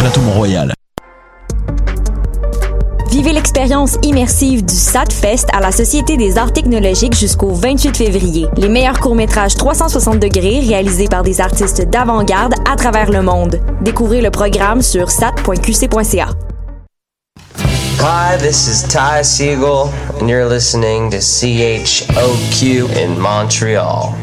plateau Mont-Royal. Vivez l'expérience immersive du SATFest à la Société des arts technologiques jusqu'au 28 février. Les meilleurs courts-métrages 360 degrés réalisés par des artistes d'avant-garde à travers le monde. Découvrez le programme sur sat.qc.ca. Hi, this is Ty Siegel, and you're listening to CHOQ in Montreal.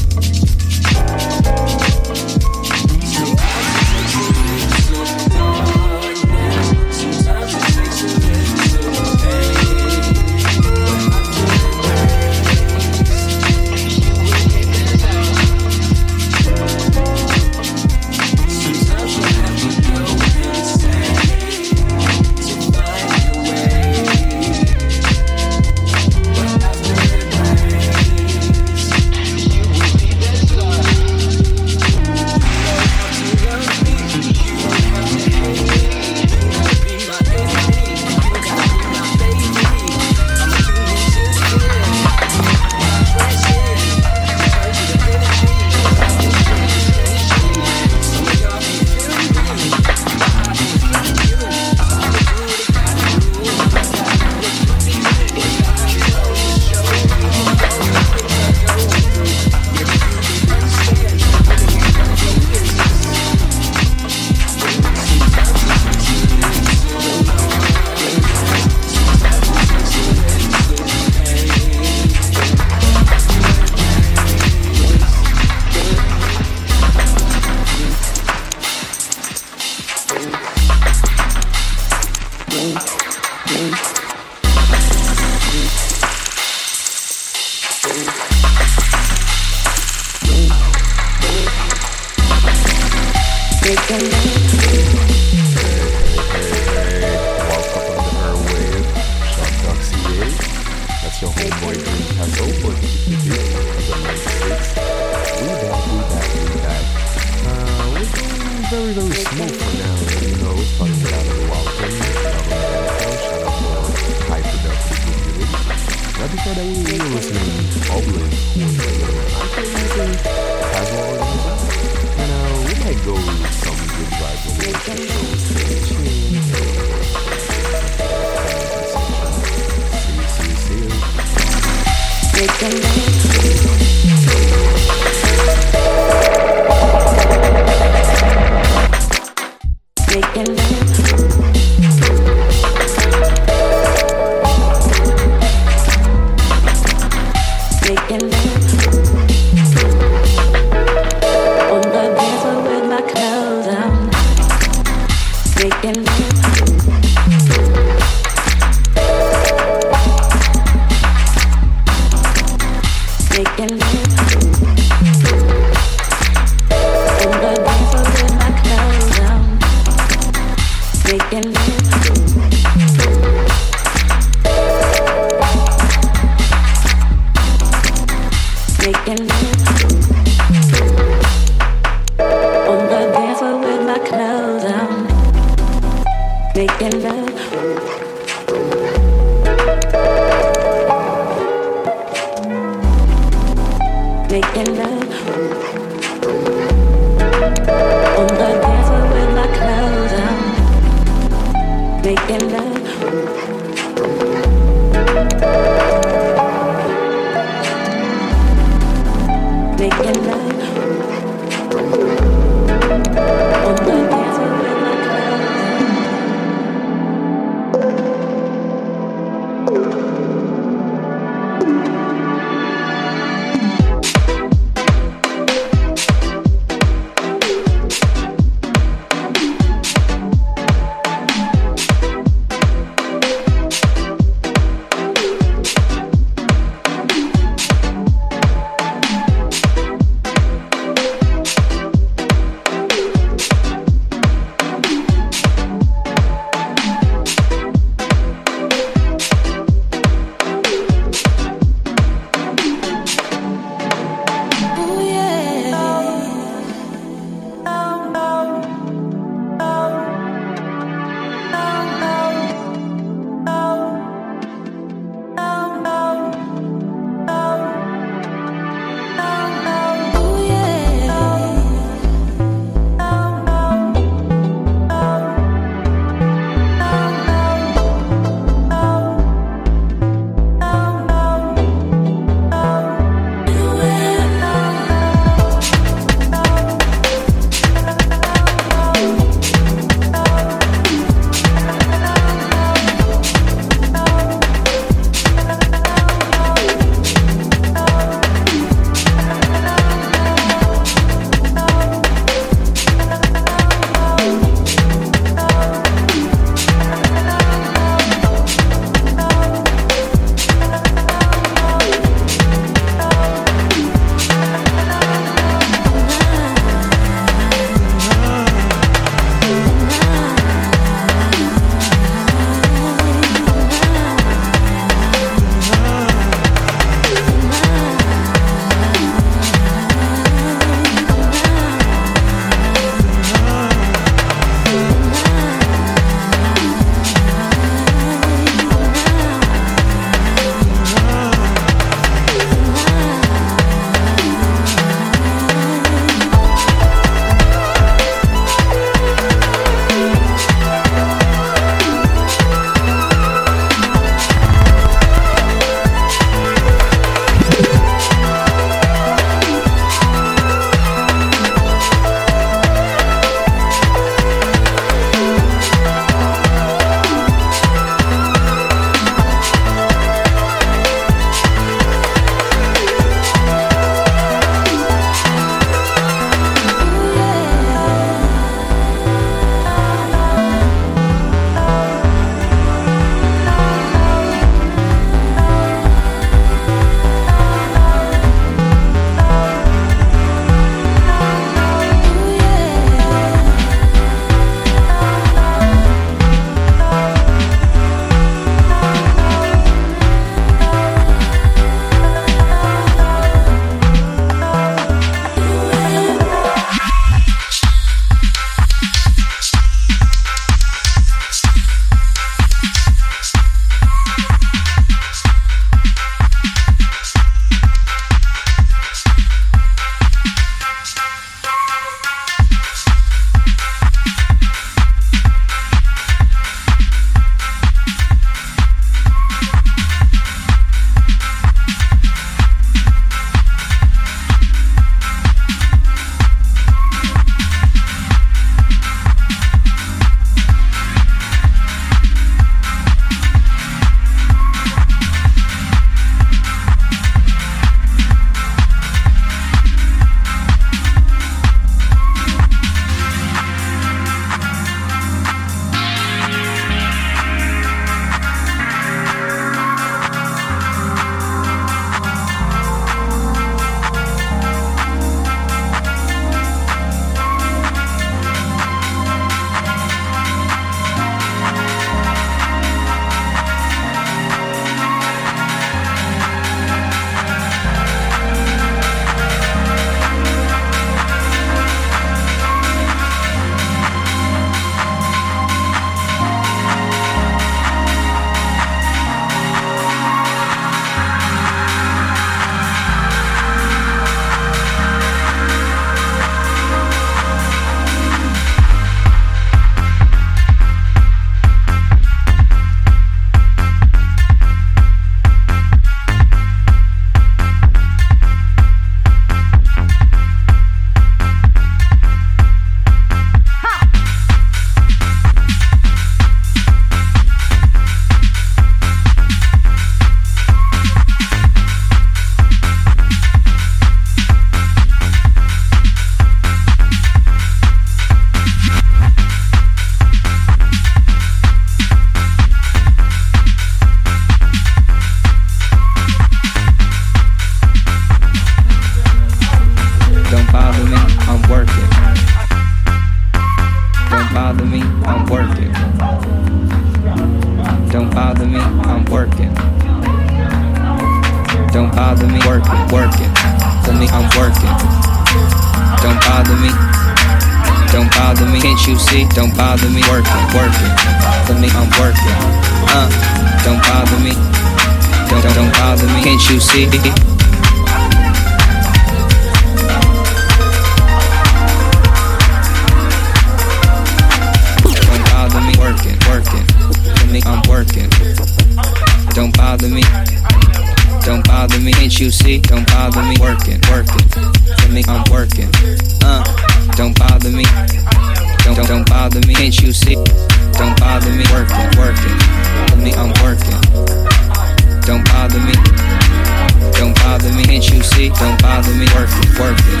See? Don't bother me, working, working.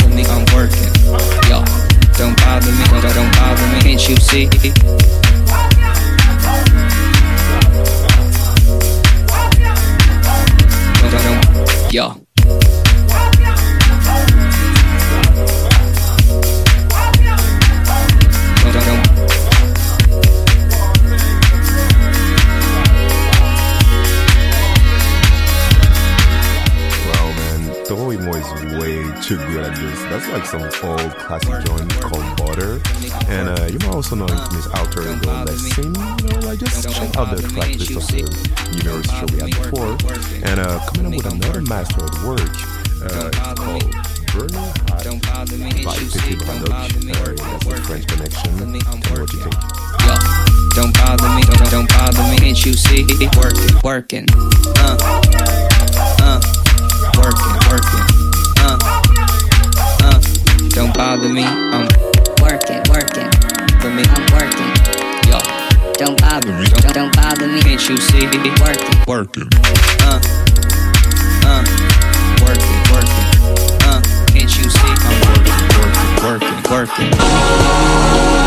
For me, I'm working. Yo, don't bother me, don't, don't bother me, can't you see? Don't, don't, don't, yo. Too good at this. That's like some old classic joint called Butter. And uh, you might also know his alter ego Lesson. You know, like just check out the track list of the numerous show we had before. And uh, coming up with another master at work. Uh, called Hot Don't bother me, by Petit Brandoch. Uh, that's the. French connection. Tell me what you think. Yo, don't bother me, don't, don't bother me, can't you see? Working, working, uh, uh, working, working, don't bother me, I'm Working, working, for me, I'm working. yo, Don't bother me, don't, don't bother me. can't you see? Working, Working, uh, uh, working, working, uh, can't you see? I'm working, working, working, working.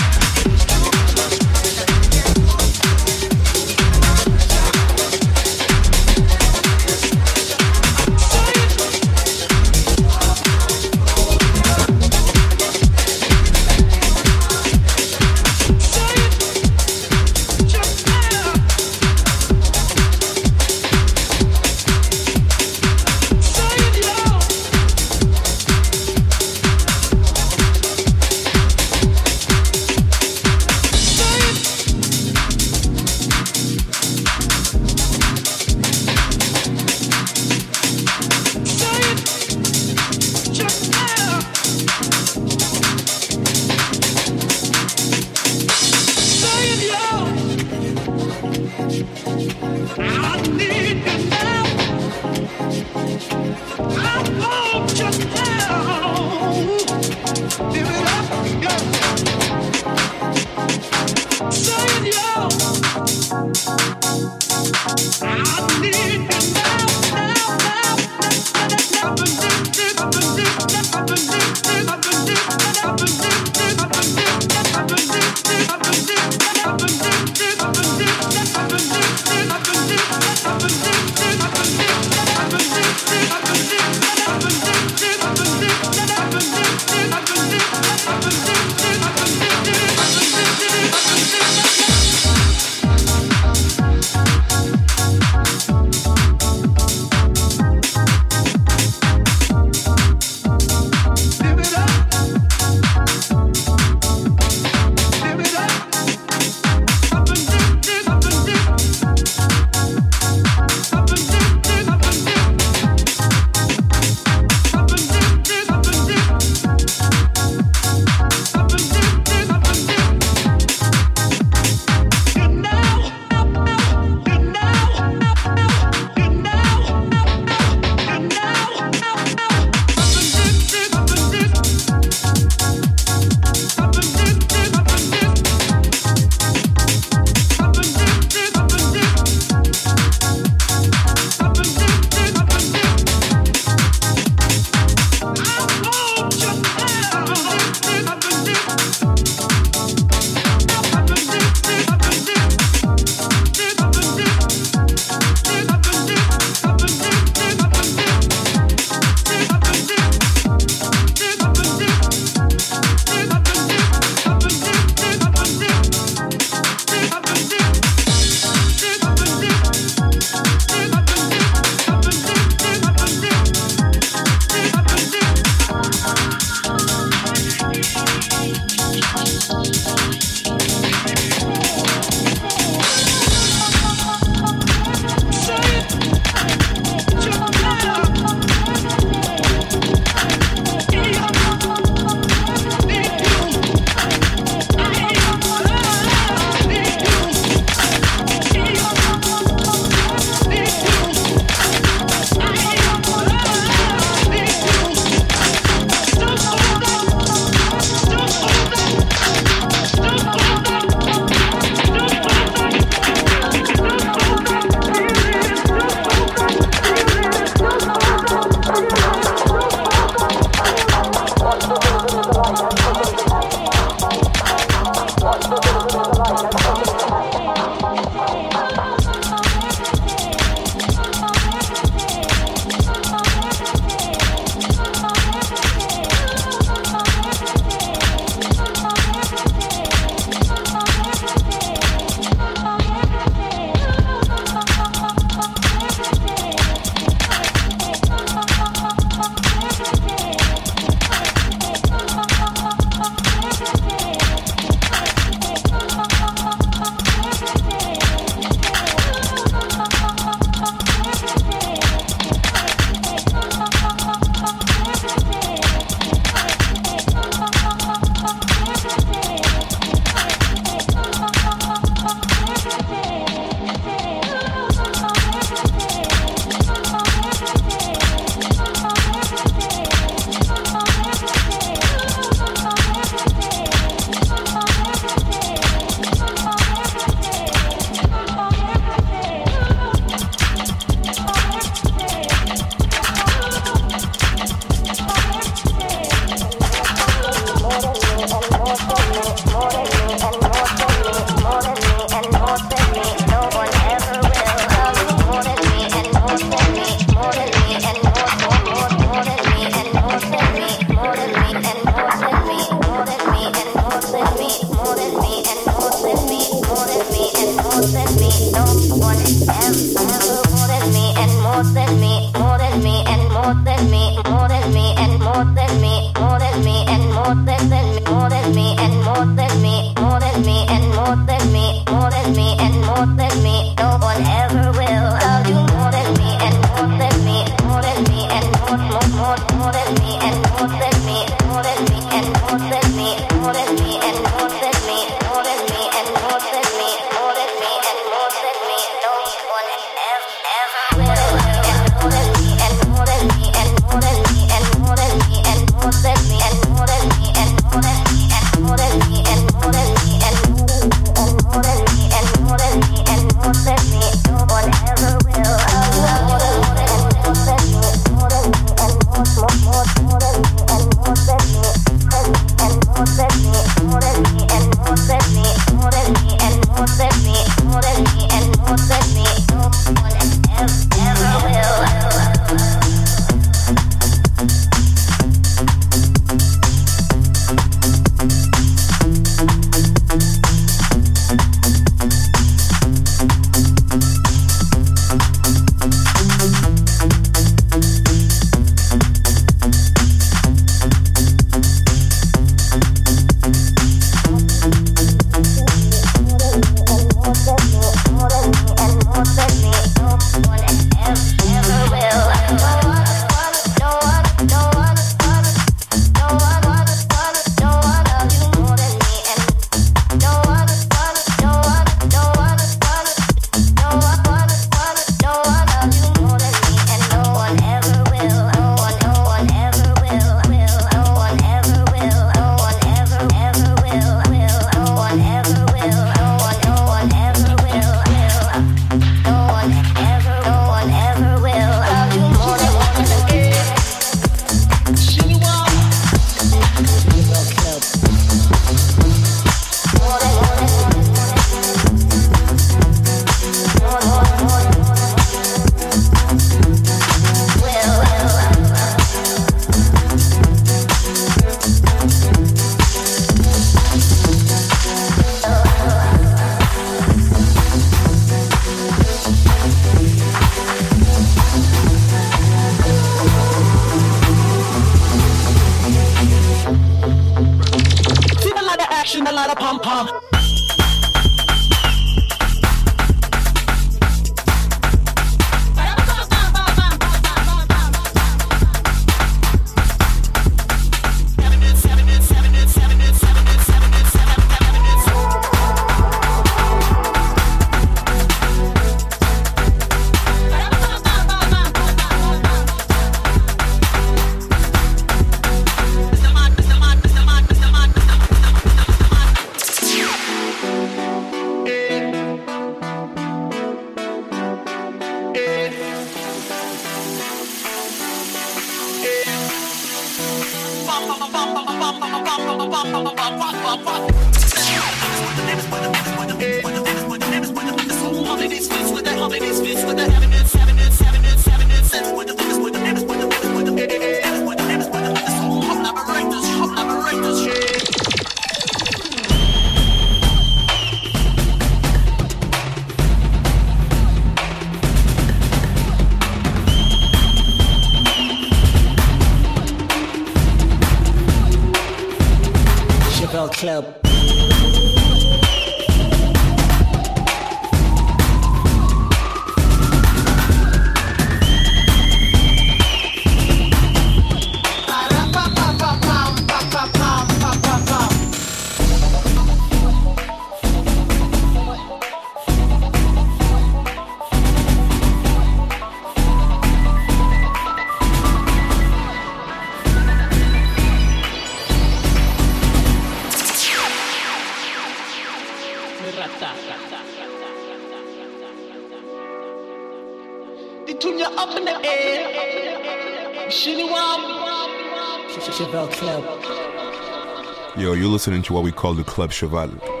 Listening to what we call the Club Cheval.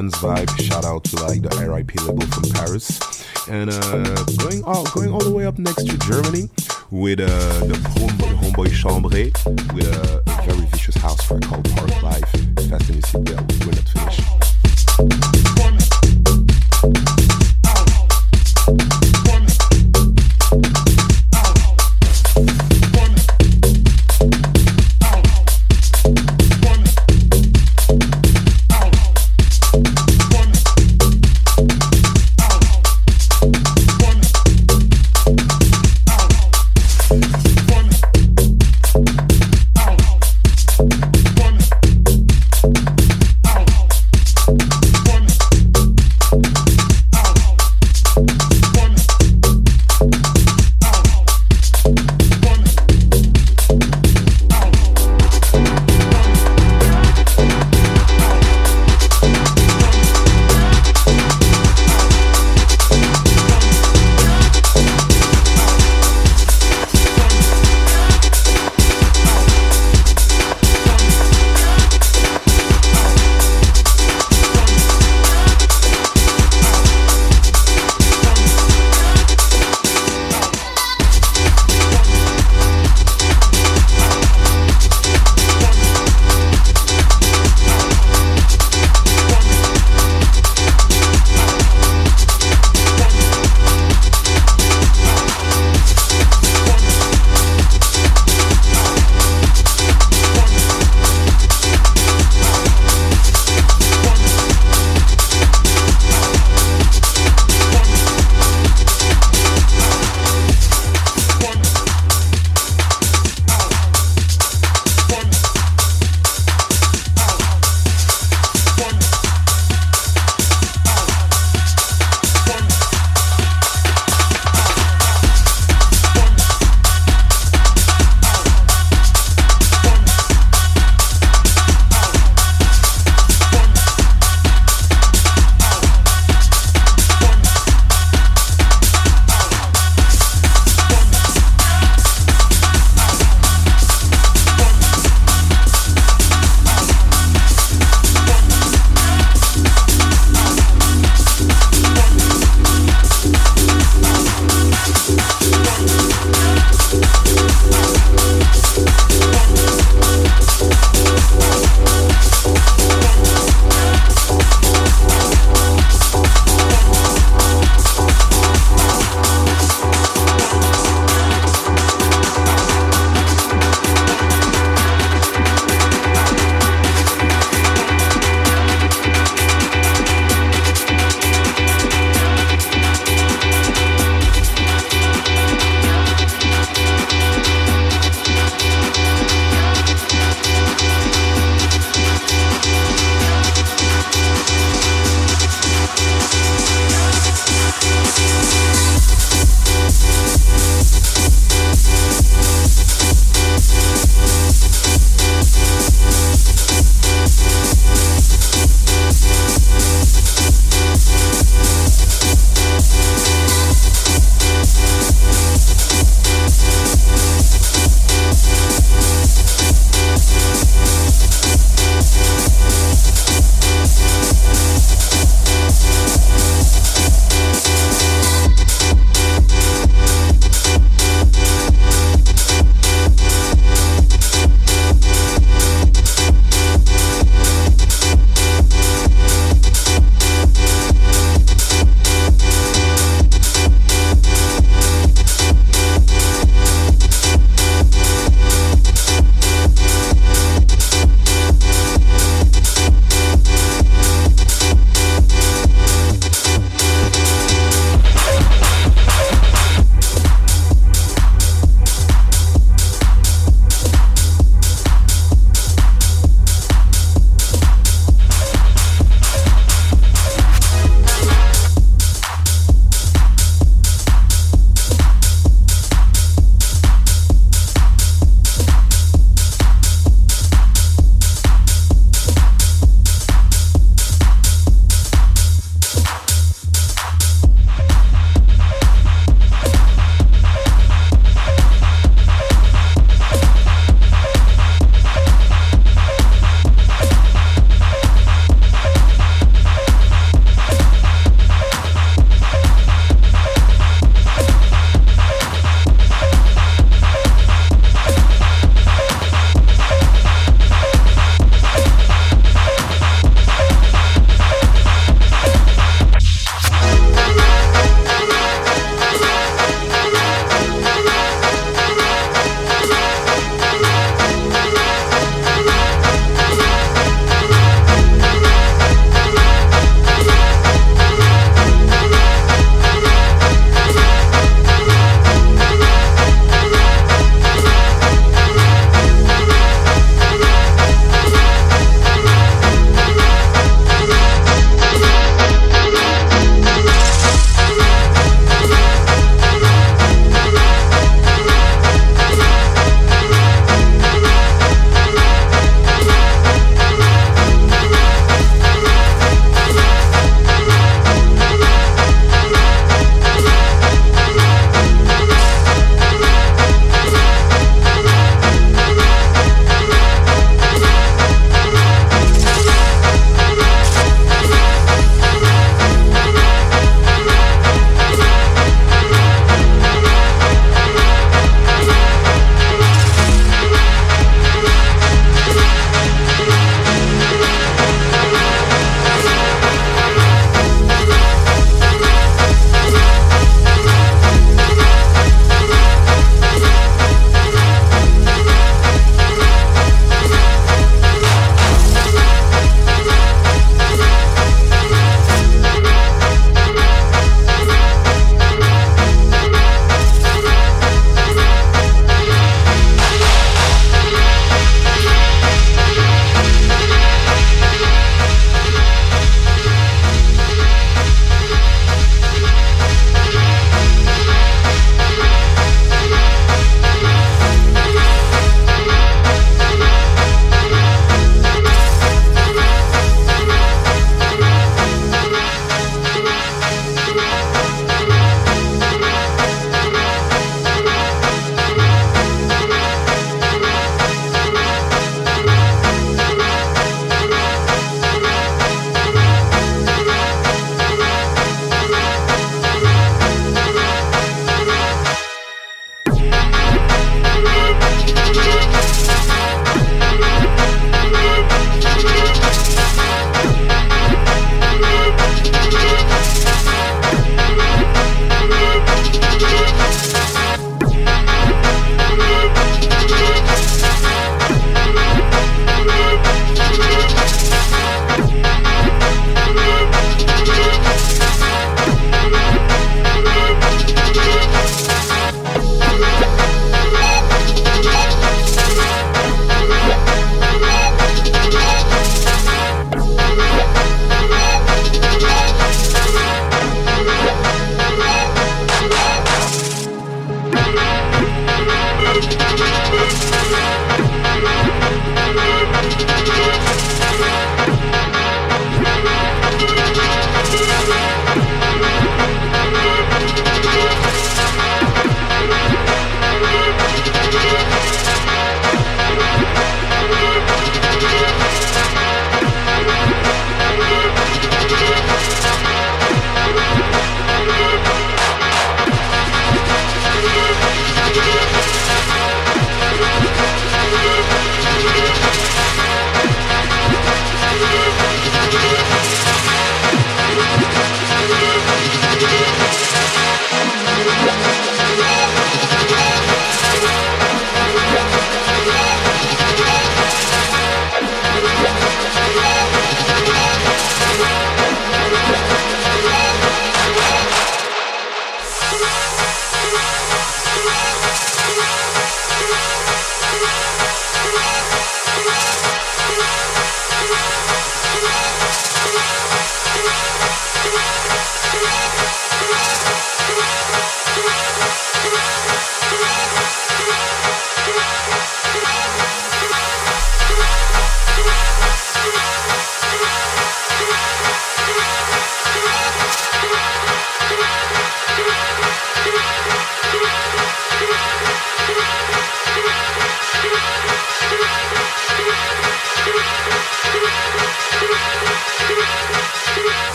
Vibrations Vibe.